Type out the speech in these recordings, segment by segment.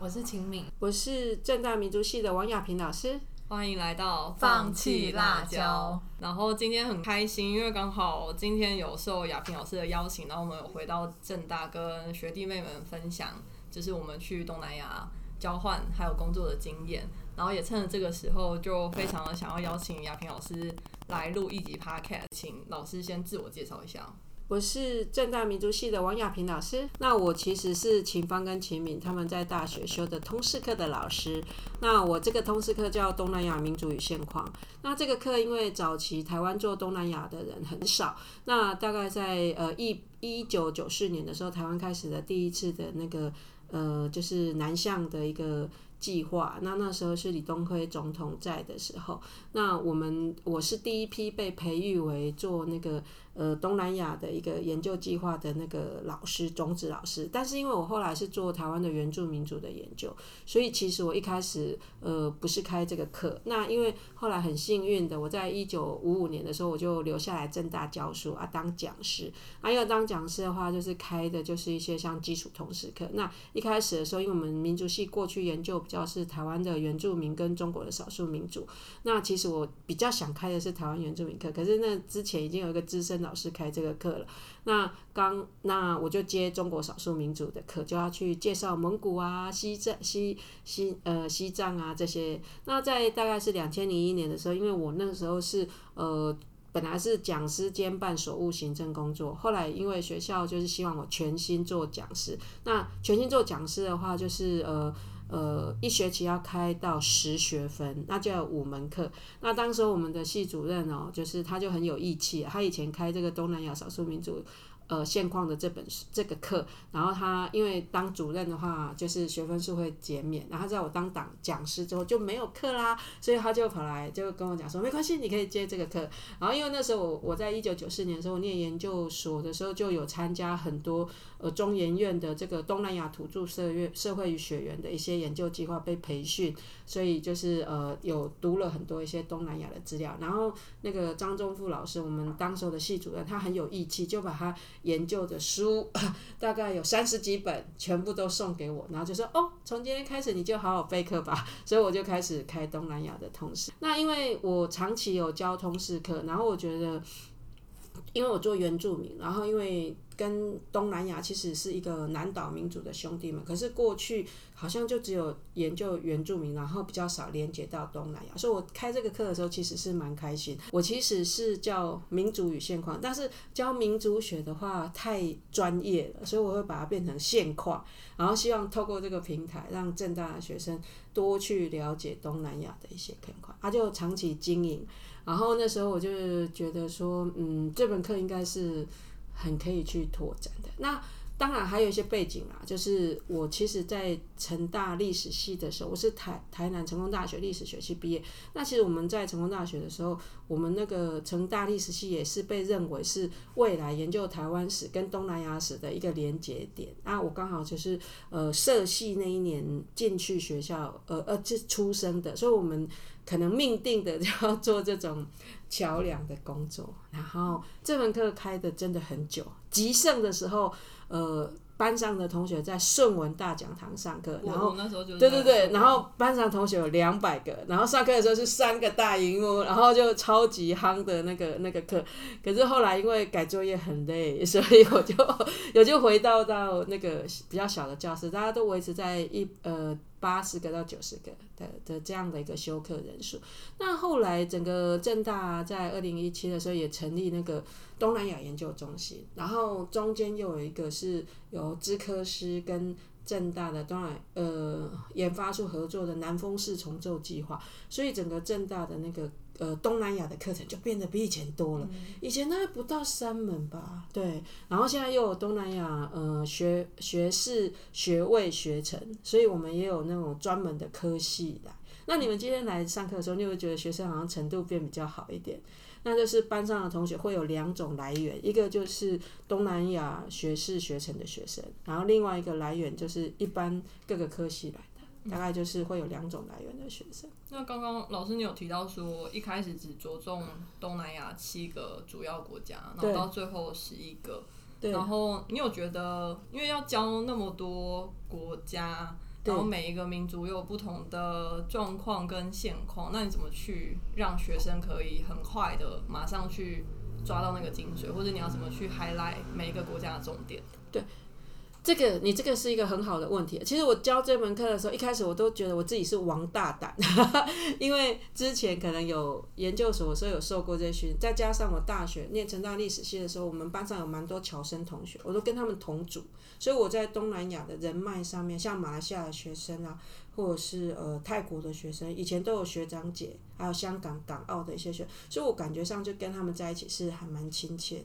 我是秦敏，我是正大民族系的王亚平老师。欢迎来到放弃辣椒。然后今天很开心，因为刚好今天有受亚平老师的邀请，然后我们有回到正大跟学弟妹们分享，就是我们去东南亚交换还有工作的经验。然后也趁着这个时候，就非常的想要邀请亚平老师来录一集 podcast，请老师先自我介绍一下。我是正大民族系的王亚平老师。那我其实是秦芳跟秦敏他们在大学修的通识课的老师。那我这个通识课叫东南亚民族与现况。那这个课因为早期台湾做东南亚的人很少，那大概在呃一一九九四年的时候，台湾开始的第一次的那个呃就是南向的一个。计划，那那时候是李登辉总统在的时候，那我们我是第一批被培育为做那个呃东南亚的一个研究计划的那个老师，种子老师。但是因为我后来是做台湾的原住民族的研究，所以其实我一开始呃不是开这个课。那因为后来很幸运的，我在一九五五年的时候我就留下来正大教书啊，当讲师。啊，要当讲师的话，就是开的就是一些像基础通识课。那一开始的时候，因为我们民族系过去研究。比较是台湾的原住民跟中国的少数民族。那其实我比较想开的是台湾原住民课，可是那之前已经有一个资深的老师开这个课了。那刚那我就接中国少数民族的课，就要去介绍蒙古啊、西藏、西西呃西藏啊这些。那在大概是两千零一年的时候，因为我那时候是呃本来是讲师兼办所务行政工作，后来因为学校就是希望我全心做讲师。那全心做讲师的话，就是呃。呃，一学期要开到十学分，那就要五门课。那当时我们的系主任哦，就是他就很有义气，他以前开这个东南亚少数民族。呃，现况的这本这个课，然后他因为当主任的话，就是学分数会减免，然后在我当党讲师之后就没有课啦，所以他就跑来就跟我讲说，没关系，你可以接这个课。然后因为那时候我我在一九九四年的时候念研究所的时候，就有参加很多呃中研院的这个东南亚土著社院社会与学员的一些研究计划被培训，所以就是呃有读了很多一些东南亚的资料。然后那个张忠富老师，我们当时的系主任，他很有义气，就把他。研究的书 大概有三十几本，全部都送给我，然后就说哦，从今天开始你就好好备课吧。所以我就开始开东南亚的通识。那因为我长期有教通识课，然后我觉得，因为我做原住民，然后因为。跟东南亚其实是一个南岛民族的兄弟们，可是过去好像就只有研究原住民，然后比较少连接到东南亚。所以我开这个课的时候，其实是蛮开心。我其实是叫民族与现况，但是教民族学的话太专业了，所以我会把它变成现况，然后希望透过这个平台，让正大的学生多去了解东南亚的一些情况。他就长期经营，然后那时候我就觉得说，嗯，这门课应该是。很可以去拓展的。那当然还有一些背景啦，就是我其实，在成大历史系的时候，我是台台南成功大学历史学系毕业。那其实我们在成功大学的时候，我们那个成大历史系也是被认为是未来研究台湾史跟东南亚史的一个连接点。那我刚好就是呃社系那一年进去学校，呃呃就出生的，所以我们。可能命定的就要做这种桥梁的工作，然后这门课开的真的很久，极盛的时候，呃。班上的同学在顺文大讲堂上课，然后对对对，然后班上同学有两百个，然后上课的时候是三个大荧幕，然后就超级夯的那个那个课。可是后来因为改作业很累，所以我就 我就回到到那个比较小的教室，大家都维持在一呃八十个到九十个的的这样的一个休课人数。那后来整个正大在二零一七的时候也成立那个。东南亚研究中心，然后中间又有一个是由资科师跟正大的当然呃研发出合作的南风式重奏计划，所以整个正大的那个呃东南亚的课程就变得比以前多了，以前大概不到三门吧，对，然后现在又有东南亚呃学学士学位学程，所以我们也有那种专门的科系的。那你们今天来上课的时候，你会觉得学生好像程度变比较好一点？那就是班上的同学会有两种来源，一个就是东南亚学士学成的学生，然后另外一个来源就是一般各个科系来的，大概就是会有两种来源的学生。那刚刚老师你有提到说，一开始只着重东南亚七个主要国家，然后到最后十一个，对然后你有觉得，因为要教那么多国家，然后每一个民族又有不同的状况跟现况，那你怎么去让学生可以很快的马上去抓到那个精髓，或者你要怎么去 highlight 每一个国家的重点？这个你这个是一个很好的问题。其实我教这门课的时候，一开始我都觉得我自己是王大胆，因为之前可能有研究所，所以有受过这些训练，再加上我大学念成大历史系的时候，我们班上有蛮多侨生同学，我都跟他们同组，所以我在东南亚的人脉上面，像马来西亚的学生啊，或者是呃泰国的学生，以前都有学长姐，还有香港、港澳的一些学，所以我感觉上就跟他们在一起是还蛮亲切的。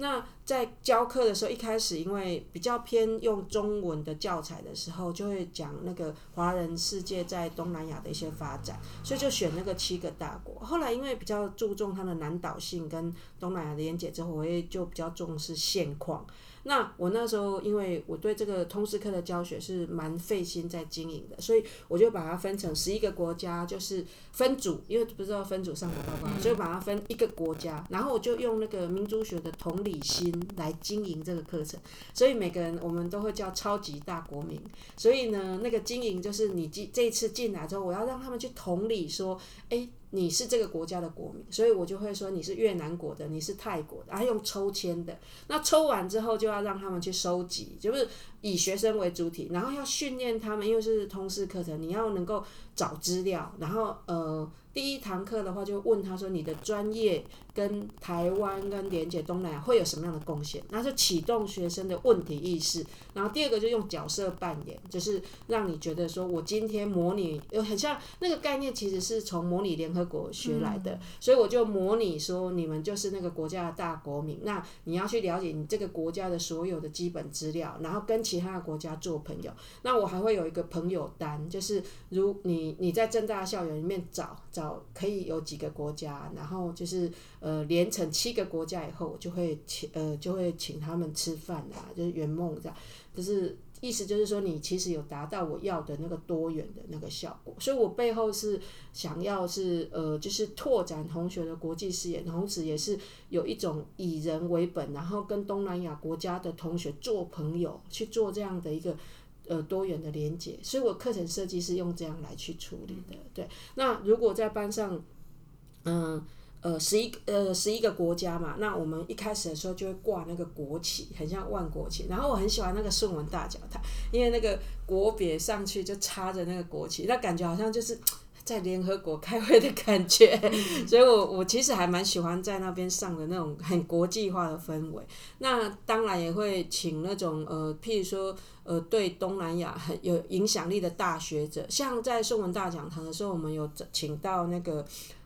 那在教课的时候，一开始因为比较偏用中文的教材的时候，就会讲那个华人世界在东南亚的一些发展，所以就选那个七个大国。后来因为比较注重它的南岛性跟东南亚的连结之后，我也就比较重视现况。那我那时候因为我对这个通识课的教学是蛮费心在经营的，所以我就把它分成十一个国家，就是分组，因为不知道分组上的报告，所以把它分一个国家，然后我就用那个民族学的同理心来经营这个课程，所以每个人我们都会叫超级大国民。所以呢，那个经营就是你进这一次进来之后，我要让他们去同理说，哎。你是这个国家的国民，所以我就会说你是越南国的，你是泰国的，然后用抽签的。那抽完之后就要让他们去收集，就是以学生为主体，然后要训练他们，因为是通识课程，你要能够找资料，然后呃。第一堂课的话，就问他说：“你的专业跟台湾跟连接东南亚会有什么样的贡献？”然后就启动学生的问题意识。然后第二个就用角色扮演，就是让你觉得说我今天模拟，有很像那个概念，其实是从模拟联合国学来的。所以我就模拟说，你们就是那个国家的大国民，那你要去了解你这个国家的所有的基本资料，然后跟其他的国家做朋友。那我还会有一个朋友单，就是如你你在正大校园里面找找。可以有几个国家，然后就是呃连成七个国家以后，我就会请呃就会请他们吃饭啊，就是圆梦这样，就是意思就是说你其实有达到我要的那个多元的那个效果，所以我背后是想要是呃就是拓展同学的国际视野，同时也是有一种以人为本，然后跟东南亚国家的同学做朋友，去做这样的一个。呃，多元的连接，所以我课程设计是用这样来去处理的。对，那如果在班上，嗯十一呃十一个国家嘛，那我们一开始的时候就会挂那个国旗，很像万国旗。然后我很喜欢那个顺文大讲堂，因为那个国别上去就插着那个国旗，那感觉好像就是。在联合国开会的感觉，所以我我其实还蛮喜欢在那边上的那种很国际化的氛围。那当然也会请那种呃，譬如说呃，对东南亚很有影响力的大学者，像在圣文大讲堂的时候，我们有请到那个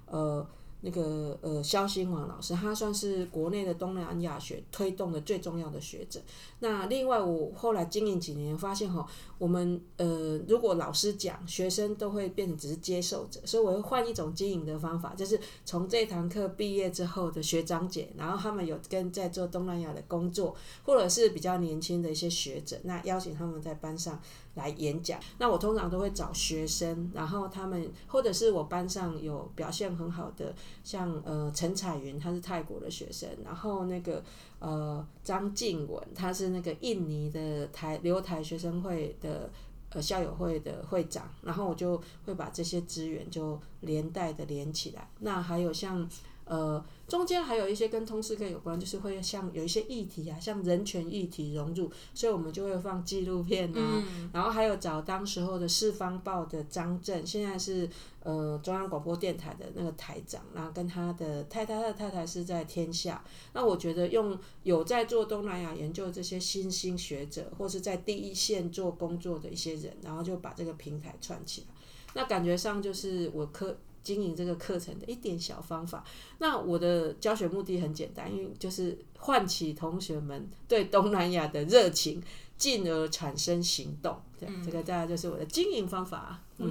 呃。那个呃，肖新王老师，他算是国内的东南亚学推动的最重要的学者。那另外，我后来经营几年，发现吼，我们呃，如果老师讲，学生都会变成只是接受者，所以我会换一种经营的方法，就是从这堂课毕业之后的学长姐，然后他们有跟在做东南亚的工作，或者是比较年轻的一些学者，那邀请他们在班上。来演讲，那我通常都会找学生，然后他们或者是我班上有表现很好的，像呃陈彩云，他是泰国的学生，然后那个呃张静文，他是那个印尼的台留台学生会的呃校友会的会长，然后我就会把这些资源就连带的连起来。那还有像呃。中间还有一些跟通识课有关，就是会像有一些议题啊，像人权议题融入，所以我们就会放纪录片啊，然后还有找当时候的《四方报》的张震，现在是呃中央广播电台的那个台长，然后跟他的太太，他的太太是在天下。那我觉得用有在做东南亚研究这些新兴学者，或是在第一线做工作的一些人，然后就把这个平台串起来，那感觉上就是我可。经营这个课程的一点小方法，那我的教学目的很简单，因为就是唤起同学们对东南亚的热情，进而产生行动。对，这个大概就是我的经营方法。嗯，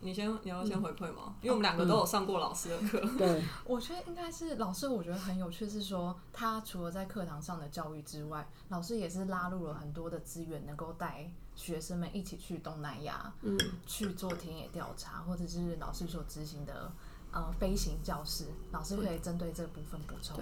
你先，你要先回馈吗？因为我们两个都有上过老师的课。对，我觉得应该是老师，我觉得很有趣，是说他除了在课堂上的教育之外，老师也是拉入了很多的资源，能够带。学生们一起去东南亚，嗯，去做田野调查，或者是老师所执行的呃飞行教室，老师可以针对这部分补充。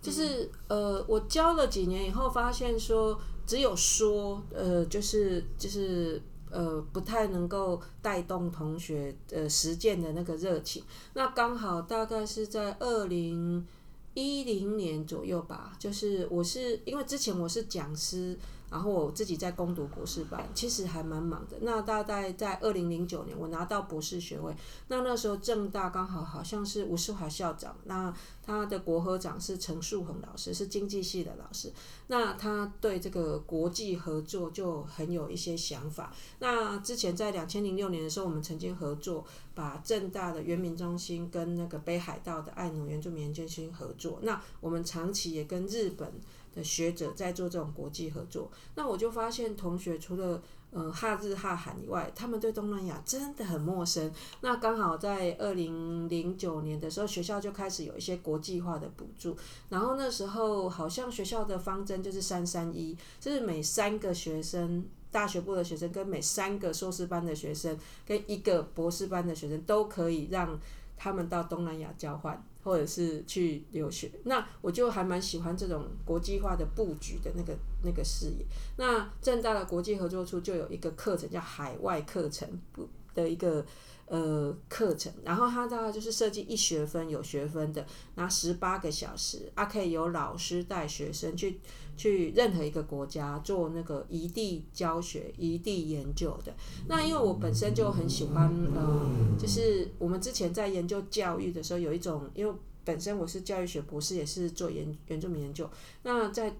就是呃，我教了几年以后，发现说只有说，呃，就是就是呃，不太能够带动同学呃实践的那个热情。那刚好大概是在二零一零年左右吧，就是我是因为之前我是讲师。然后我自己在攻读博士班，其实还蛮忙的。那大概在二零零九年，我拿到博士学位。那那时候正大刚好好像是吴世华校长，那他的国合长是陈树恒老师，是经济系的老师。那他对这个国际合作就很有一些想法。那之前在两千零六年的时候，我们曾经合作，把正大的原民中心跟那个北海道的爱努原住民研究中心合作。那我们长期也跟日本。的学者在做这种国际合作，那我就发现同学除了呃哈日哈韩以外，他们对东南亚真的很陌生。那刚好在二零零九年的时候，学校就开始有一些国际化的补助，然后那时候好像学校的方针就是三三一，就是每三个学生，大学部的学生跟每三个硕士班的学生跟一个博士班的学生都可以让他们到东南亚交换。或者是去留学，那我就还蛮喜欢这种国际化的布局的那个那个视野。那正大的国际合作处就有一个课程叫海外课程的一个。呃，课程，然后它大概就是设计一学分有学分的，拿十八个小时，啊，可以有老师带学生去去任何一个国家做那个异地教学、异地研究的。那因为我本身就很喜欢，呃，就是我们之前在研究教育的时候，有一种，因为本身我是教育学博士，也是做原原住民研究。那在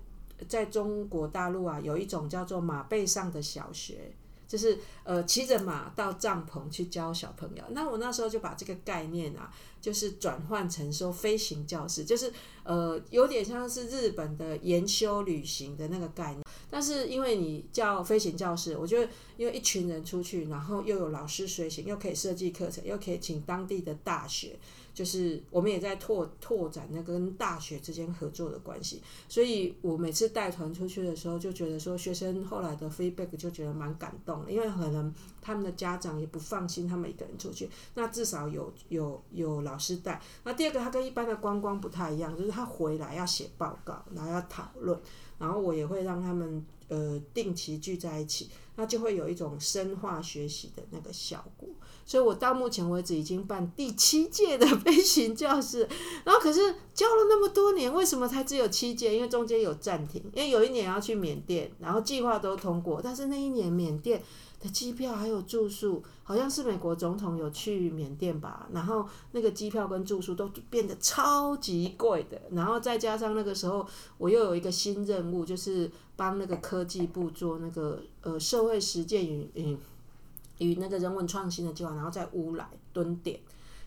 在中国大陆啊，有一种叫做马背上的小学。就是呃骑着马到帐篷去教小朋友，那我那时候就把这个概念啊，就是转换成说飞行教室，就是呃有点像是日本的研修旅行的那个概念。但是因为你叫飞行教室，我觉得因为一群人出去，然后又有老师随行，又可以设计课程，又可以请当地的大学。就是我们也在拓拓展那跟大学之间合作的关系，所以我每次带团出去的时候，就觉得说学生后来的 feedback 就觉得蛮感动，因为可能他们的家长也不放心他们一个人出去，那至少有有有老师带。那第二个，他跟一般的观光不太一样，就是他回来要写报告，然后要讨论，然后我也会让他们呃定期聚在一起，那就会有一种深化学习的那个效果。所以我到目前为止已经办第七届的飞行教室，然后可是教了那么多年，为什么才只有七届？因为中间有暂停，因为有一年要去缅甸，然后计划都通过，但是那一年缅甸机票还有住宿，好像是美国总统有去缅甸吧，然后那个机票跟住宿都变得超级贵的，然后再加上那个时候我又有一个新任务，就是帮那个科技部做那个呃社会实践与与。与那个人文创新的计划，然后在乌来蹲点，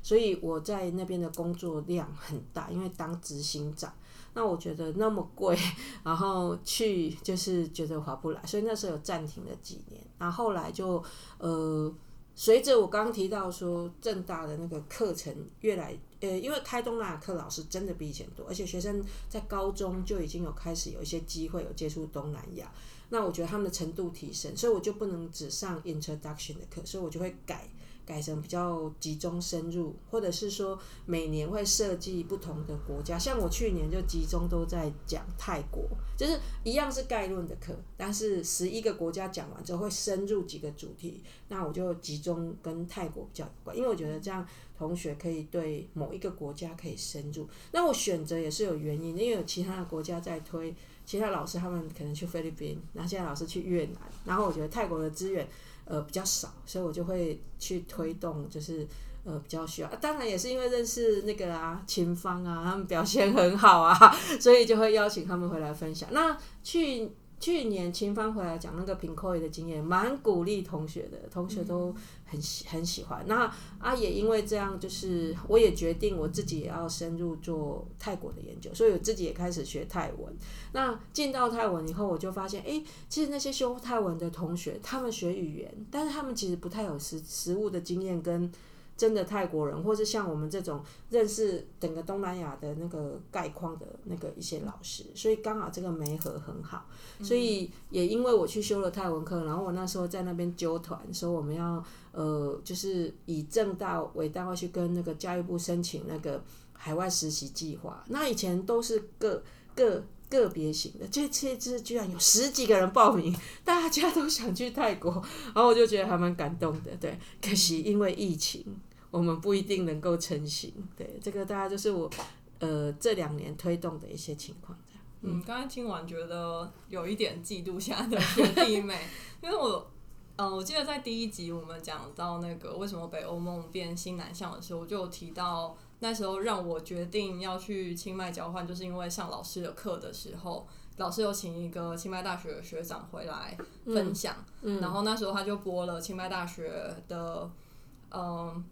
所以我在那边的工作量很大，因为当执行长，那我觉得那么贵，然后去就是觉得划不来，所以那时候暂停了几年，然后后来就呃，随着我刚刚提到说正大的那个课程越来，呃，因为开东南亚课老师真的比以前多，而且学生在高中就已经有开始有一些机会有接触东南亚。那我觉得他们的程度提升，所以我就不能只上 introduction 的课，所以我就会改改成比较集中深入，或者是说每年会设计不同的国家，像我去年就集中都在讲泰国，就是一样是概论的课，但是十一个国家讲完之后会深入几个主题，那我就集中跟泰国比较有关，因为我觉得这样同学可以对某一个国家可以深入。那我选择也是有原因，因为有其他的国家在推。其他老师他们可能去菲律宾，然后现在老师去越南，然后我觉得泰国的资源呃比较少，所以我就会去推动，就是呃比较需要。当然也是因为认识那个啊秦芳啊，他们表现很好啊，所以就会邀请他们回来分享。那去。去年秦芳回来讲那个平口语的经验，蛮鼓励同学的，同学都很喜很喜欢。那啊也因为这样，就是我也决定我自己也要深入做泰国的研究，所以我自己也开始学泰文。那进到泰文以后，我就发现，哎，其实那些修泰文的同学，他们学语言，但是他们其实不太有实实物的经验跟。真的泰国人，或是像我们这种认识整个东南亚的那个概况的那个一些老师，所以刚好这个媒合很好，所以也因为我去修了泰文课，然后我那时候在那边纠团，说我们要呃，就是以正大为单位去跟那个教育部申请那个海外实习计划。那以前都是个个个别型的，这这次居然有十几个人报名，大家都想去泰国，然后我就觉得还蛮感动的。对，可惜因为疫情，我们不一定能够成型。对，这个大家就是我呃这两年推动的一些情况。嗯，刚才听完觉得有一点嫉妒现在的学弟妹，因为我，嗯，我记得在第一集我们讲到那个为什么北欧梦变新南向的时候，我就有提到那时候让我决定要去清迈交换，就是因为上老师的课的时候，老师有请一个清迈大学的学长回来分享，然后那时候他就播了清迈大学的，嗯。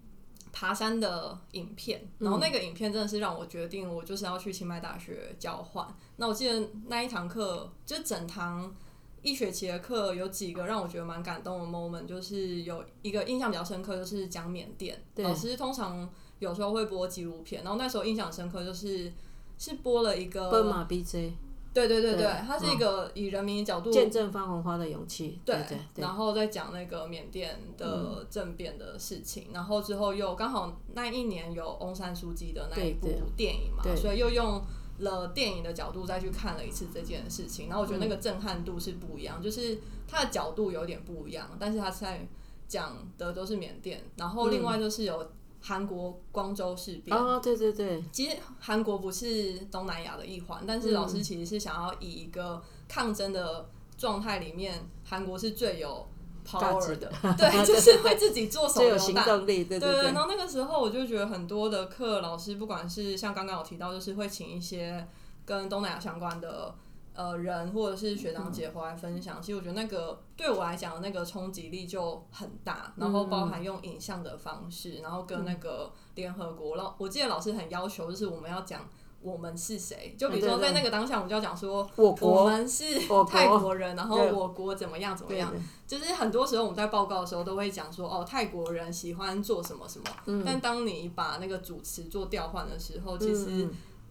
爬山的影片，然后那个影片真的是让我决定，我就是要去清迈大学交换。那我记得那一堂课，就整堂一学期的课，有几个让我觉得蛮感动的 moment，就是有一个印象比较深刻，就是讲缅甸。老师通常有时候会播纪录片，然后那时候印象深刻就是是播了一个。奔马 BJ。对对对对，它是一个以人民的角度见证番红花的勇气，对对，然后再讲那个缅甸的政变的事情，然后之后又刚好那一年有翁山书记的那一部电影嘛，所以又用了电影的角度再去看了一次这件事情，然后我觉得那个震撼度是不一样，就是它的角度有点不一样，但是它在讲的都是缅甸，然后另外就是有。韩国光州事变哦，对对对，其实韩国不是东南亚的一环，但是老师其实是想要以一个抗争的状态里面，韩国是最有 power 的，对，就是会自己做手榴弹，对对对。然后那个时候我就觉得很多的课老师，不管是像刚刚有提到，就是会请一些跟东南亚相关的。呃，人或者是学长姐回来分享，其实我觉得那个对我来讲，那个冲击力就很大。然后包含用影像的方式，然后跟那个联合国，老我记得老师很要求，就是我们要讲我们是谁。就比如说在那个当下，我们就要讲说，我们是泰国人，然后我国怎么样怎么样。就是很多时候我们在报告的时候都会讲说，哦，泰国人喜欢做什么什么。但当你把那个主持做调换的时候，其实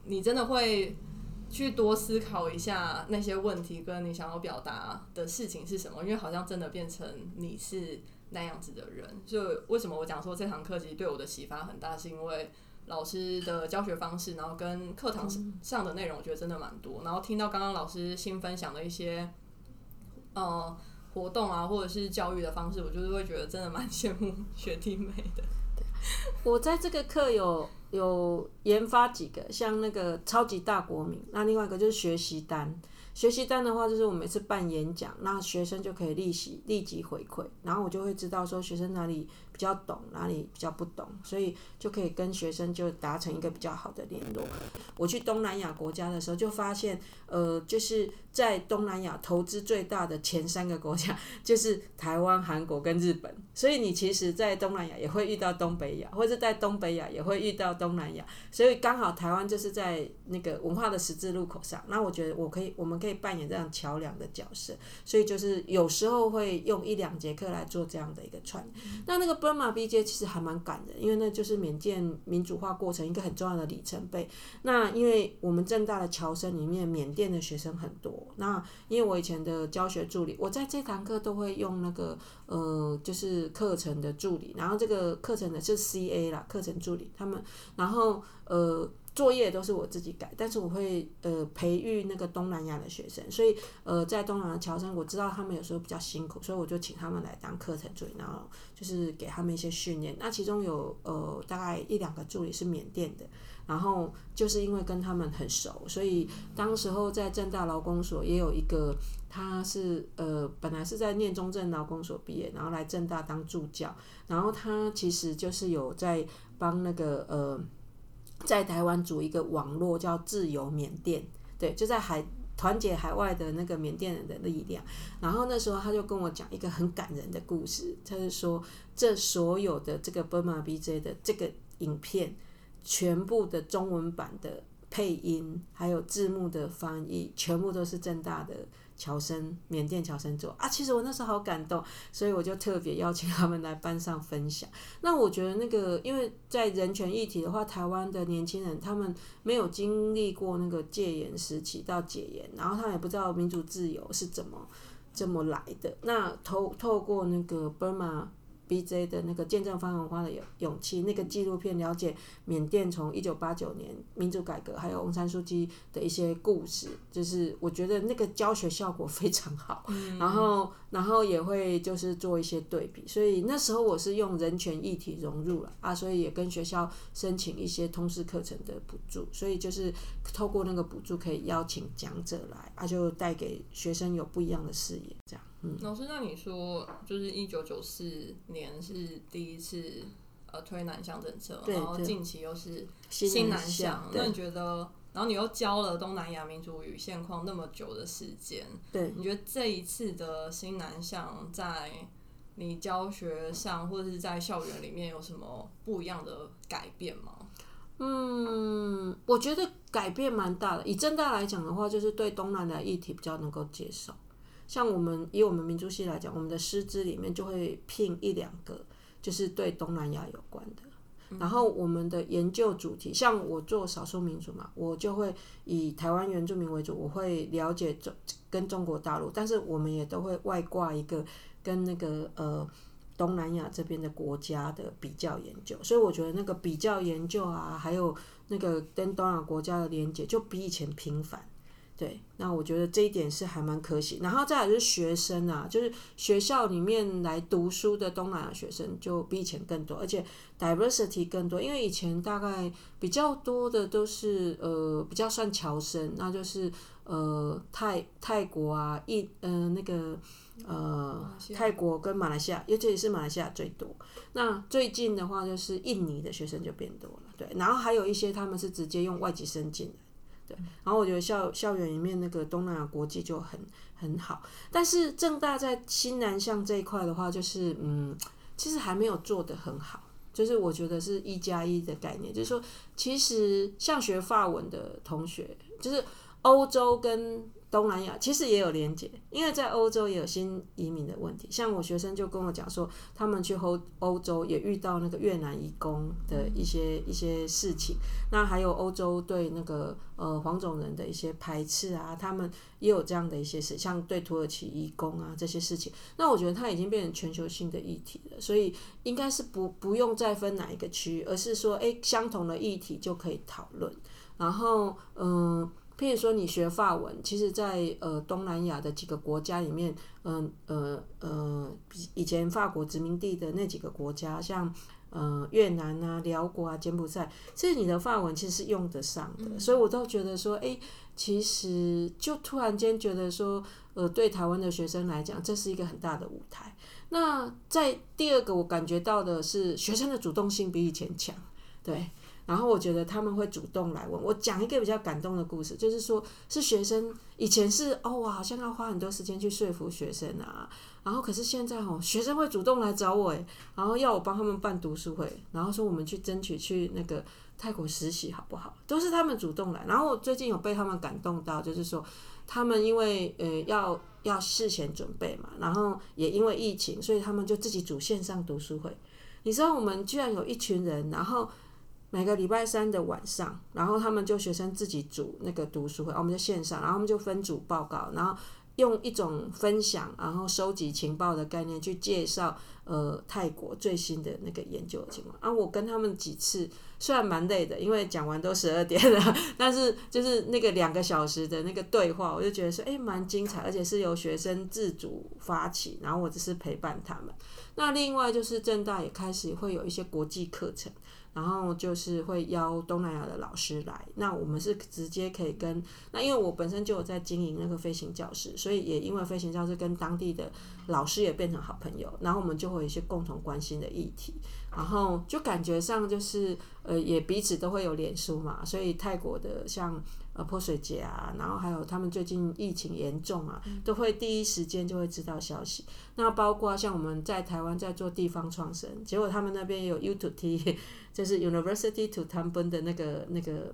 你真的会。去多思考一下那些问题，跟你想要表达的事情是什么？因为好像真的变成你是那样子的人。所以为什么我讲说这堂课其实对我的启发很大，是因为老师的教学方式，然后跟课堂上的内容，我觉得真的蛮多。然后听到刚刚老师新分享的一些呃活动啊，或者是教育的方式，我就是会觉得真的蛮羡慕学弟妹的。我在这个课有。有研发几个像那个超级大国民，那另外一个就是学习单。学习单的话，就是我每次办演讲，那学生就可以立即立即回馈，然后我就会知道说学生哪里比较懂，哪里比较不懂，所以就可以跟学生就达成一个比较好的联络。我去东南亚国家的时候，就发现，呃，就是在东南亚投资最大的前三个国家，就是台湾、韩国跟日本。所以你其实，在东南亚也会遇到东北亚，或者在东北亚也会遇到东南亚。所以刚好台湾就是在那个文化的十字路口上。那我觉得我可以，我们可以扮演这样桥梁的角色。所以就是有时候会用一两节课来做这样的一个串。那那个温马 BJ 其实还蛮感人，因为那就是缅甸民主化过程一个很重要的里程碑。那因为我们正大的侨生里面，缅甸的学生很多。那因为我以前的教学助理，我在这堂课都会用那个呃，就是。课程的助理，然后这个课程的是 C A 啦，课程助理他们，然后呃作业都是我自己改，但是我会呃培育那个东南亚的学生，所以呃在东南亚侨生，我知道他们有时候比较辛苦，所以我就请他们来当课程助理，然后就是给他们一些训练。那其中有呃大概一两个助理是缅甸的。然后就是因为跟他们很熟，所以当时候在正大劳工所也有一个，他是呃本来是在念中正劳工所毕业，然后来正大当助教，然后他其实就是有在帮那个呃在台湾组一个网络叫自由缅甸，对，就在海团结海外的那个缅甸人的力量。然后那时候他就跟我讲一个很感人的故事，他是说这所有的这个 Burma BJ 的这个影片。全部的中文版的配音，还有字幕的翻译，全部都是正大的侨生，缅甸侨生做啊。其实我那时候好感动，所以我就特别邀请他们来班上分享。那我觉得那个，因为在人权议题的话，台湾的年轻人他们没有经历过那个戒严时期到解严，然后他也不知道民主自由是怎么这么来的。那透透过那个 Burma。BJ 的那个见证方文化的勇勇气那个纪录片，了解缅甸从一九八九年民主改革，还有翁山书记的一些故事，就是我觉得那个教学效果非常好。然后，然后也会就是做一些对比，所以那时候我是用人权议题融入了啊，所以也跟学校申请一些通识课程的补助，所以就是透过那个补助可以邀请讲者来啊，就带给学生有不一样的视野，这样。老师，那你说就是一九九四年是第一次呃推南向政策，然后近期又是新南向，那你觉得，然后你又教了东南亚民族与现况那么久的时间，对，你觉得这一次的新南向在你教学上或者是在校园里面有什么不一样的改变吗？嗯，我觉得改变蛮大的。以正大来讲的话，就是对东南亚议题比较能够接受。像我们以我们民族系来讲，我们的师资里面就会聘一两个，就是对东南亚有关的。然后我们的研究主题，像我做少数民族嘛，我就会以台湾原住民为主，我会了解中跟中国大陆，但是我们也都会外挂一个跟那个呃东南亚这边的国家的比较研究。所以我觉得那个比较研究啊，还有那个跟东南亚国家的连接，就比以前频繁。对，那我觉得这一点是还蛮可喜。然后再来就是学生啊，就是学校里面来读书的东南亚学生就比以前更多，而且 diversity 更多。因为以前大概比较多的都是呃比较算侨生，那就是呃泰泰国啊，印呃那个呃泰国跟马来西亚，尤其是马来西亚最多。那最近的话就是印尼的学生就变多了，对。然后还有一些他们是直接用外籍生进来。对，然后我觉得校校园里面那个东南亚国际就很很好，但是正大在新南向这一块的话，就是嗯，其实还没有做得很好，就是我觉得是一加一的概念，就是说，其实像学法文的同学，就是欧洲跟。东南亚其实也有连结，因为在欧洲也有新移民的问题。像我学生就跟我讲说，他们去欧欧洲也遇到那个越南移工的一些一些事情。那还有欧洲对那个呃黄种人的一些排斥啊，他们也有这样的一些事，像对土耳其移工啊这些事情。那我觉得它已经变成全球性的议题了，所以应该是不不用再分哪一个区域，而是说，诶相同的议题就可以讨论。然后，嗯。譬如说，你学法文，其实，在呃东南亚的几个国家里面，嗯呃呃，以前法国殖民地的那几个国家，像呃越南啊、辽国啊、柬埔寨，其实你的法文其实是用得上的。所以我都觉得说，哎，其实就突然间觉得说，呃，对台湾的学生来讲，这是一个很大的舞台。那在第二个，我感觉到的是，学生的主动性比以前强，对。然后我觉得他们会主动来问我，讲一个比较感动的故事，就是说是学生以前是哦，我好像要花很多时间去说服学生啊，然后可是现在哦，学生会主动来找我诶，然后要我帮他们办读书会，然后说我们去争取去那个泰国实习好不好？都是他们主动来，然后我最近有被他们感动到，就是说他们因为呃要要事前准备嘛，然后也因为疫情，所以他们就自己组线上读书会。你知道我们居然有一群人，然后。每个礼拜三的晚上，然后他们就学生自己组那个读书会，我们在线上，然后我们就分组报告，然后用一种分享，然后收集情报的概念去介绍呃泰国最新的那个研究的情况。啊，我跟他们几次虽然蛮累的，因为讲完都十二点了，但是就是那个两个小时的那个对话，我就觉得说哎蛮精彩，而且是由学生自主发起，然后我只是陪伴他们。那另外就是正大也开始会有一些国际课程。然后就是会邀东南亚的老师来，那我们是直接可以跟那，因为我本身就有在经营那个飞行教室，所以也因为飞行教室跟当地的老师也变成好朋友，然后我们就会有一些共同关心的议题，然后就感觉上就是呃也彼此都会有脸书嘛，所以泰国的像。呃，泼水节啊，然后还有他们最近疫情严重啊，都会第一时间就会知道消息。那包括像我们在台湾在做地方创生，结果他们那边也有 U to T，就是 University to t a m b o n 的那个那个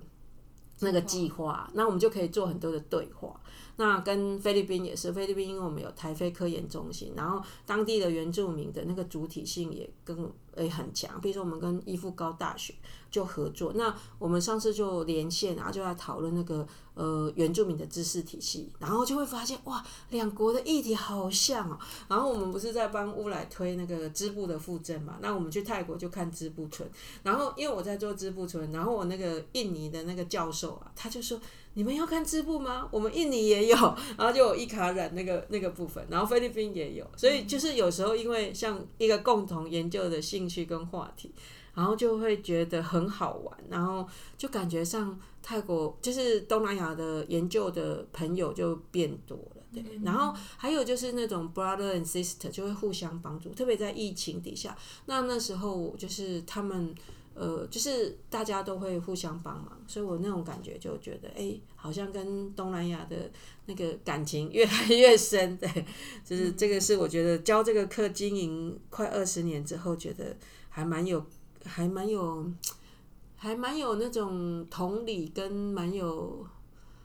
那个计划，那我们就可以做很多的对话。那跟菲律宾也是，菲律宾因为我们有台非科研中心，然后当地的原住民的那个主体性也跟诶很强，比如说我们跟伊富高大学就合作，那我们上次就连线，然后就在讨论那个呃原住民的知识体系，然后就会发现哇，两国的议题好像哦。然后我们不是在帮乌来推那个织布的复振嘛？那我们去泰国就看织布村，然后因为我在做织布村，然后我那个印尼的那个教授啊，他就说。你们要看织布吗？我们印尼也有，然后就有伊卡染那个那个部分，然后菲律宾也有，所以就是有时候因为像一个共同研究的兴趣跟话题，然后就会觉得很好玩，然后就感觉上泰国就是东南亚的研究的朋友就变多了，对。然后还有就是那种 brother and sister 就会互相帮助，特别在疫情底下，那那时候就是他们。呃，就是大家都会互相帮忙，所以我那种感觉就觉得，哎，好像跟东南亚的那个感情越来越深。对，就是这个是我觉得教这个课经营快二十年之后，觉得还蛮有，还蛮有，还蛮有那种同理跟蛮有。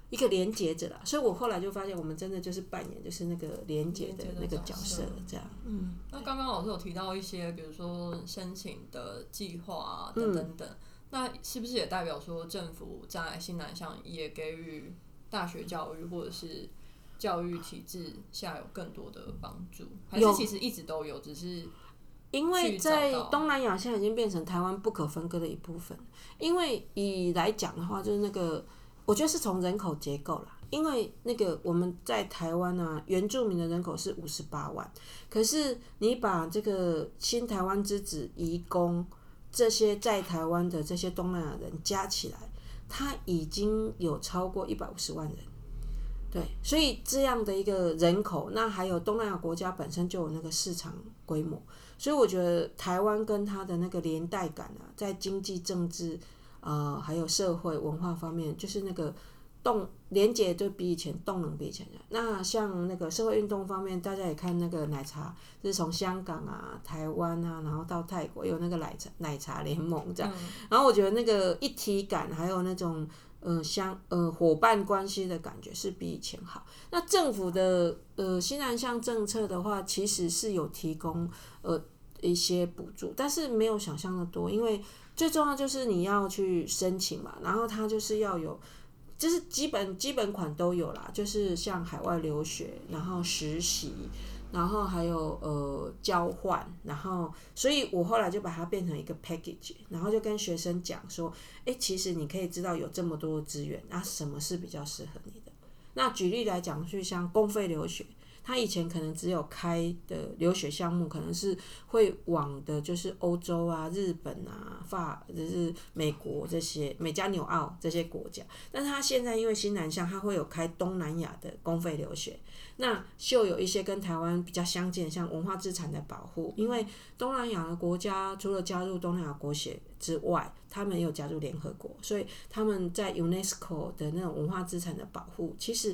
一个连接者啦，所以我后来就发现，我们真的就是扮演就是那个连接的那个角色，这样。嗯，那刚刚老师有提到一些，比如说申请的计划啊，等等等，那是不是也代表说政府在新南向也给予大学教育或者是教育体制下有更多的帮助？还是其实一直都有，只是因为在东南亚现在已经变成台湾不可分割的一部分。因为以来讲的话，就是那个。我觉得是从人口结构啦，因为那个我们在台湾呢，原住民的人口是五十八万，可是你把这个新台湾之子、移工这些在台湾的这些东南亚人加起来，他已经有超过一百五十万人。对，所以这样的一个人口，那还有东南亚国家本身就有那个市场规模，所以我觉得台湾跟它的那个连带感啊，在经济、政治。呃，还有社会文化方面，就是那个动连接就比以前动能比以前那像那个社会运动方面，大家也看那个奶茶，就是从香港啊、台湾啊，然后到泰国有那个奶茶奶茶联盟这样。然后我觉得那个一体感，还有那种呃相呃伙伴关系的感觉是比以前好。那政府的呃新南向政策的话，其实是有提供呃一些补助，但是没有想象的多，因为。最重要就是你要去申请嘛，然后它就是要有，就是基本基本款都有啦，就是像海外留学，然后实习，然后还有呃交换，然后所以我后来就把它变成一个 package，然后就跟学生讲说，哎，其实你可以知道有这么多资源，那什么是比较适合你的？那举例来讲，就像公费留学。他以前可能只有开的留学项目，可能是会往的，就是欧洲啊、日本啊、法就是美国这些美加纽澳这些国家。但是他现在因为新南向，他会有开东南亚的公费留学，那就有一些跟台湾比较相近，像文化资产的保护。因为东南亚的国家除了加入东南亚国协之外，他们也有加入联合国，所以他们在 UNESCO 的那种文化资产的保护，其实。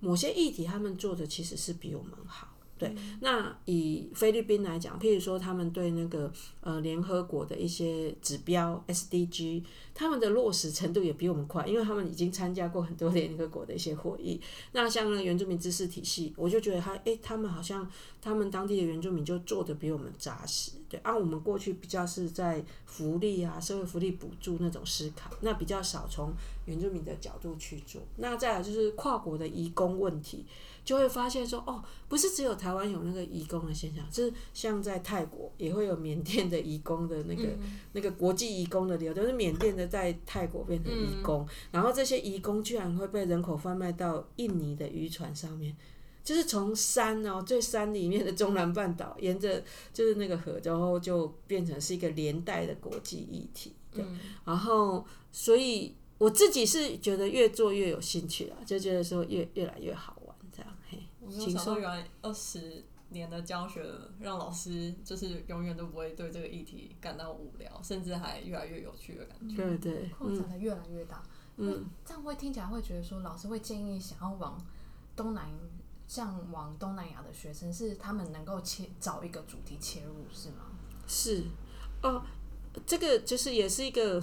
某些议题他们做的其实是比我们好，对。那以菲律宾来讲，譬如说他们对那个呃联合国的一些指标 SDG，他们的落实程度也比我们快，因为他们已经参加过很多联合国的一些会议。那像那原住民知识体系，我就觉得他诶，他们好像他们当地的原住民就做的比我们扎实，对。按我们过去比较是在福利啊、社会福利补助那种思考，那比较少从。原住民的角度去做，那再来就是跨国的移工问题，就会发现说，哦，不是只有台湾有那个移工的现象，就是像在泰国也会有缅甸的移工的那个那个国际移工的流，就是缅甸的在泰国变成移工，然后这些移工居然会被人口贩卖到印尼的渔船上面，就是从山哦最山里面的中南半岛，沿着就是那个河，然后就变成是一个连带的国际议题，对，然后所以。我自己是觉得越做越有兴趣了，就觉得说越越来越好我没有想到原来二十年的教学让老师就是永远都不会对这个议题感到无聊，甚至还越来越有趣的感觉。对对，扩展的越来越大。嗯，这样会听起来会觉得说，老师会建议想要往东南，像往东南亚的学生，是他们能够切找一个主题切入，是吗？是，哦，这个就是也是一个。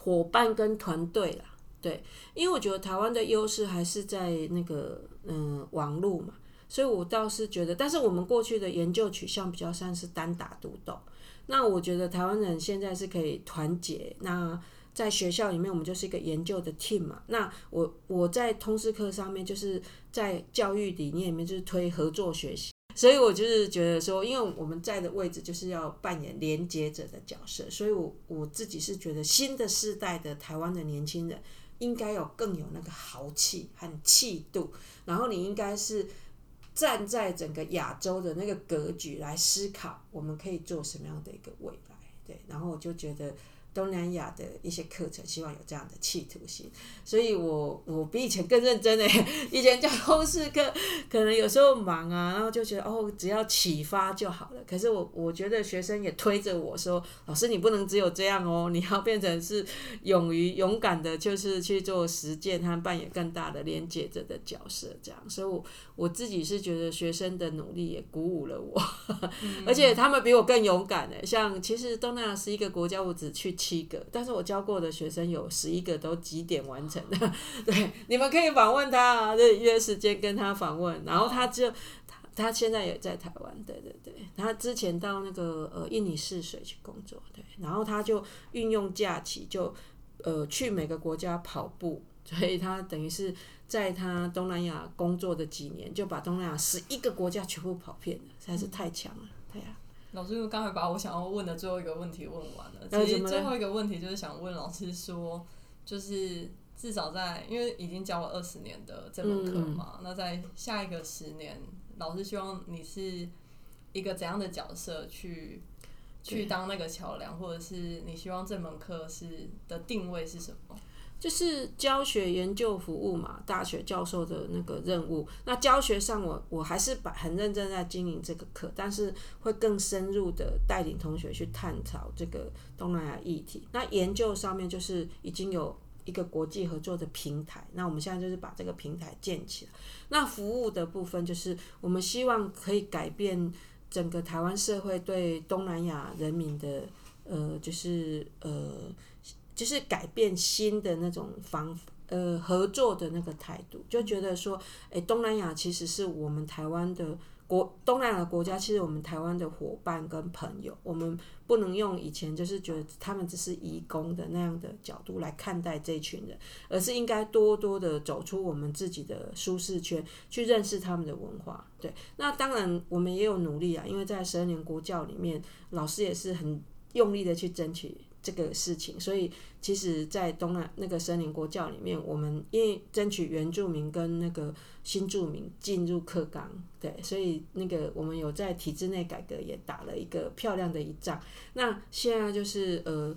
伙伴跟团队啦，对，因为我觉得台湾的优势还是在那个嗯网络嘛，所以我倒是觉得，但是我们过去的研究取向比较像是单打独斗。那我觉得台湾人现在是可以团结。那在学校里面，我们就是一个研究的 team 嘛。那我我在通识课上面，就是在教育理念里面就是推合作学习。所以我就是觉得说，因为我们在的位置就是要扮演连接者的角色，所以我我自己是觉得新的世代的台湾的年轻人应该有更有那个豪气和气度，然后你应该是站在整个亚洲的那个格局来思考，我们可以做什么样的一个未来。对，然后我就觉得。东南亚的一些课程，希望有这样的企图心，所以我我比以前更认真诶。以前教通识课，可能有时候忙啊，然后就觉得哦，只要启发就好了。可是我我觉得学生也推着我说，老师你不能只有这样哦，你要变成是勇于勇敢的，就是去做实践，和扮演更大的连接者的角色，这样。所以，我我自己是觉得学生的努力也鼓舞了我，而且他们比我更勇敢诶。像其实东南亚是一个国家，我只去。七个，但是我教过的学生有十一个都几点完成的。对，你们可以访问他啊，对，约时间跟他访问。然后他就他他现在也在台湾，对对对。他之前到那个呃印尼试水去工作，对。然后他就运用假期就呃去每个国家跑步，所以他等于是在他东南亚工作的几年，就把东南亚十一个国家全部跑遍了，实在是太强了，对呀。老师刚才把我想要问的最后一个问题问完了。其实最后一个问题就是想问老师说，就是至少在因为已经教了二十年的这门课嘛，那在下一个十年，老师希望你是一个怎样的角色去去当那个桥梁，或者是你希望这门课是的定位是什么？就是教学研究服务嘛，大学教授的那个任务。那教学上，我我还是把很认真在经营这个课，但是会更深入的带领同学去探讨这个东南亚议题。那研究上面就是已经有一个国际合作的平台，那我们现在就是把这个平台建起来。那服务的部分就是我们希望可以改变整个台湾社会对东南亚人民的呃，就是呃。就是改变新的那种方呃合作的那个态度，就觉得说，诶，东南亚其实是我们台湾的国东南亚的国家，其实我们台湾的伙伴跟朋友，我们不能用以前就是觉得他们只是移工的那样的角度来看待这群人，而是应该多多的走出我们自己的舒适圈，去认识他们的文化。对，那当然我们也有努力啊，因为在十二年国教里面，老师也是很用力的去争取。这个事情，所以其实，在东南那个森林国教里面，我们因为争取原住民跟那个新住民进入课纲，对，所以那个我们有在体制内改革也打了一个漂亮的一仗。那现在就是呃，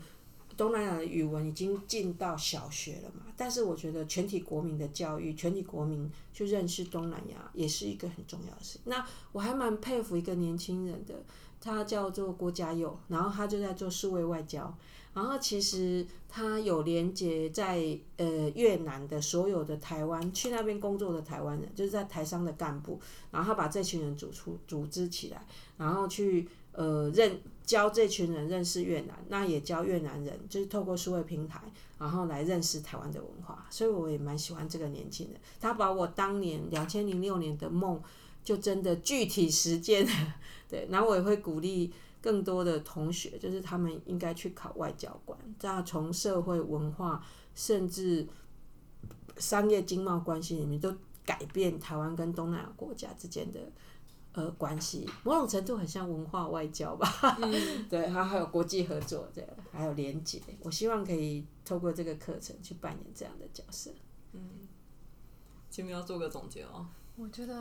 东南亚的语文已经进到小学了嘛，但是我觉得全体国民的教育，全体国民去认识东南亚，也是一个很重要的事。那我还蛮佩服一个年轻人的。他叫做郭家佑，然后他就在做数位外交，然后其实他有连接在呃越南的所有的台湾去那边工作的台湾人，就是在台商的干部，然后他把这群人组出组织起来，然后去呃认教这群人认识越南，那也教越南人，就是透过数位平台，然后来认识台湾的文化，所以我也蛮喜欢这个年轻人，他把我当年两千零六年的梦。就真的具体实践了，对，然后我也会鼓励更多的同学，就是他们应该去考外交官，这样从社会文化甚至商业经贸关系里面都改变台湾跟东南亚国家之间的呃关系，某种程度很像文化外交吧，对，还还有国际合作，对，还有连结，我希望可以透过这个课程去扮演这样的角色。嗯，前面要做个总结哦。我觉得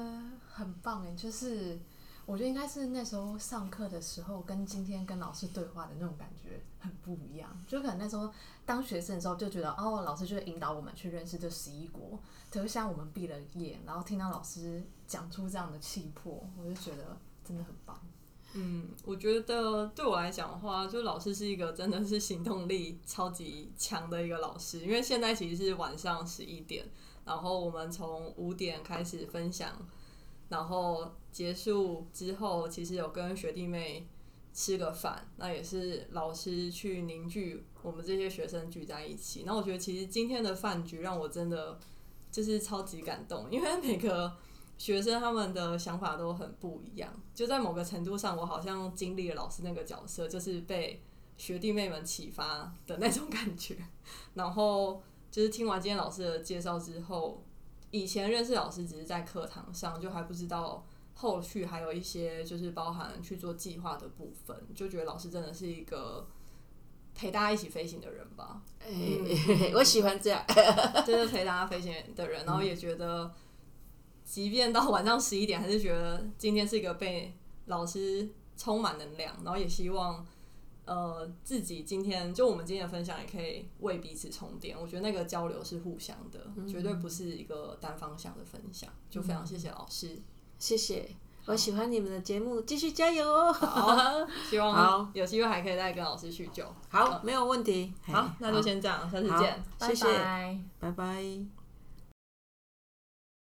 很棒诶，就是我觉得应该是那时候上课的时候，跟今天跟老师对话的那种感觉很不一样。就可能那时候当学生的时候，就觉得哦，老师就会引导我们去认识这十一国。可是像我们毕了业，然后听到老师讲出这样的气魄，我就觉得真的很棒。嗯，我觉得对我来讲的话，就老师是一个真的是行动力超级强的一个老师。因为现在其实是晚上十一点。然后我们从五点开始分享，然后结束之后，其实有跟学弟妹吃个饭，那也是老师去凝聚我们这些学生聚在一起。那我觉得其实今天的饭局让我真的就是超级感动，因为每个学生他们的想法都很不一样。就在某个程度上，我好像经历了老师那个角色，就是被学弟妹们启发的那种感觉。然后就是听完今天老师的介绍之后，以前认识老师只是在课堂上，就还不知道后续还有一些就是包含去做计划的部分，就觉得老师真的是一个陪大家一起飞行的人吧。哎，我喜欢这样，就是陪大家飞行的人，然后也觉得，即便到晚上十一点，还是觉得今天是一个被老师充满能量，然后也希望，呃，自己今天就我们今天的分享也可以为彼此充电。我觉得那个交流是互相的，绝对不是一个单方向的分享。就非常谢谢老师，谢谢。我喜欢你们的节目，继续加油哦！好，希望有机会还可以再跟老师叙旧。好，没有问题。好，那就先这样，下次见，谢谢，拜拜拜。